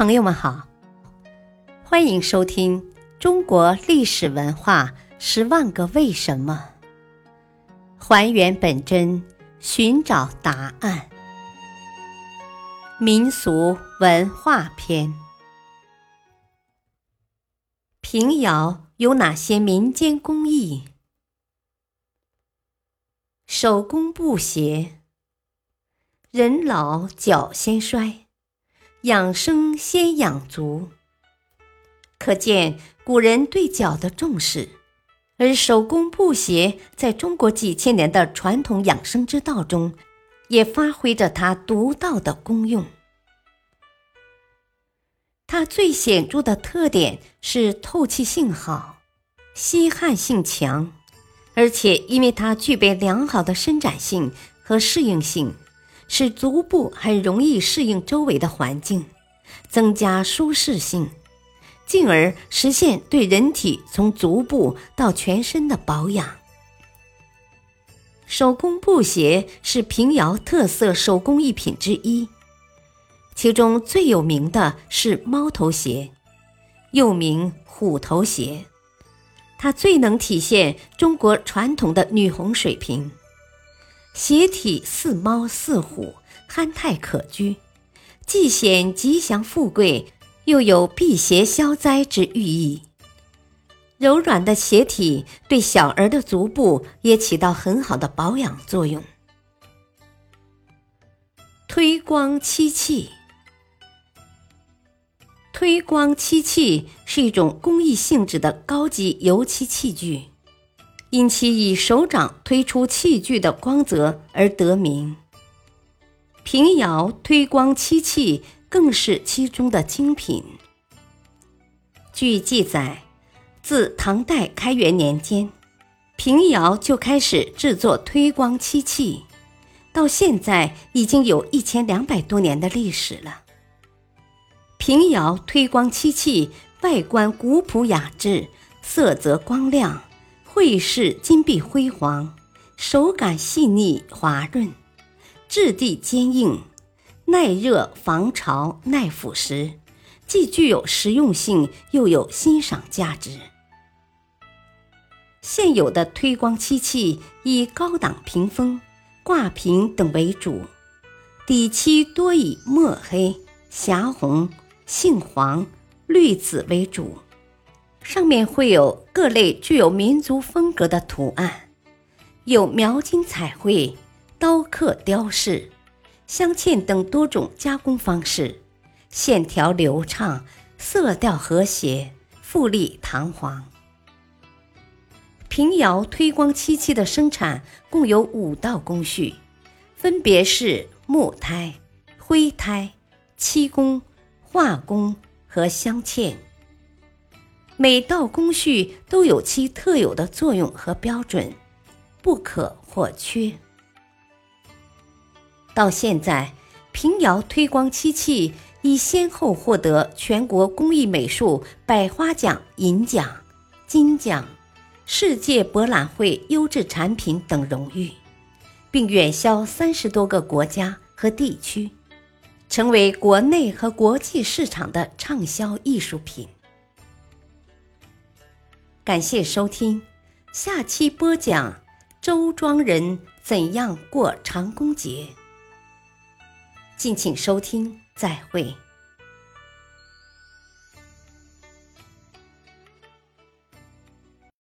朋友们好，欢迎收听《中国历史文化十万个为什么》，还原本真，寻找答案。民俗文化篇：平遥有哪些民间工艺？手工布鞋。人老脚先衰，养生先养足。可见古人对脚的重视，而手工布鞋在中国几千年的传统养生之道中，也发挥着它独到的功用。它最显著的特点是透气性好，吸汗性强，而且因为它具备良好的伸展性和适应性。使足部很容易适应周围的环境，增加舒适性，进而实现对人体从足部到全身的保养。手工布鞋是平遥特色手工艺品之一，其中最有名的是猫头鞋，又名虎头鞋，它最能体现中国传统的女红水平。鞋体似猫似虎，憨态可掬，既显吉祥富贵，又有辟邪消灾之寓意。柔软的鞋体对小儿的足部也起到很好的保养作用。推光漆器，推光漆器是一种工艺性质的高级油漆器具。因其以手掌推出器具的光泽而得名，平遥推光漆器更是其中的精品。据记载，自唐代开元年间，平遥就开始制作推光漆器，到现在已经有一千两百多年的历史了。平遥推光漆器外观古朴雅致，色泽光亮。绘饰金碧辉煌，手感细腻滑润，质地坚硬，耐热防潮耐腐蚀，既具有实用性，又有欣赏价值。现有的推光漆器以高档屏风、挂屏等为主，底漆多以墨黑、霞红、杏黄、绿紫为主。上面会有各类具有民族风格的图案，有描金彩绘、刀刻雕饰、镶嵌等多种加工方式，线条流畅，色调和谐，富丽堂皇。平遥推光漆器的生产共有五道工序，分别是木胎、灰胎、漆工、画工和镶嵌。每道工序都有其特有的作用和标准，不可或缺。到现在，平遥推光漆器已先后获得全国工艺美术百花奖银奖、金奖、世界博览会优质产品等荣誉，并远销三十多个国家和地区，成为国内和国际市场的畅销艺术品。感谢收听，下期播讲周庄人怎样过长工节。敬请收听，再会。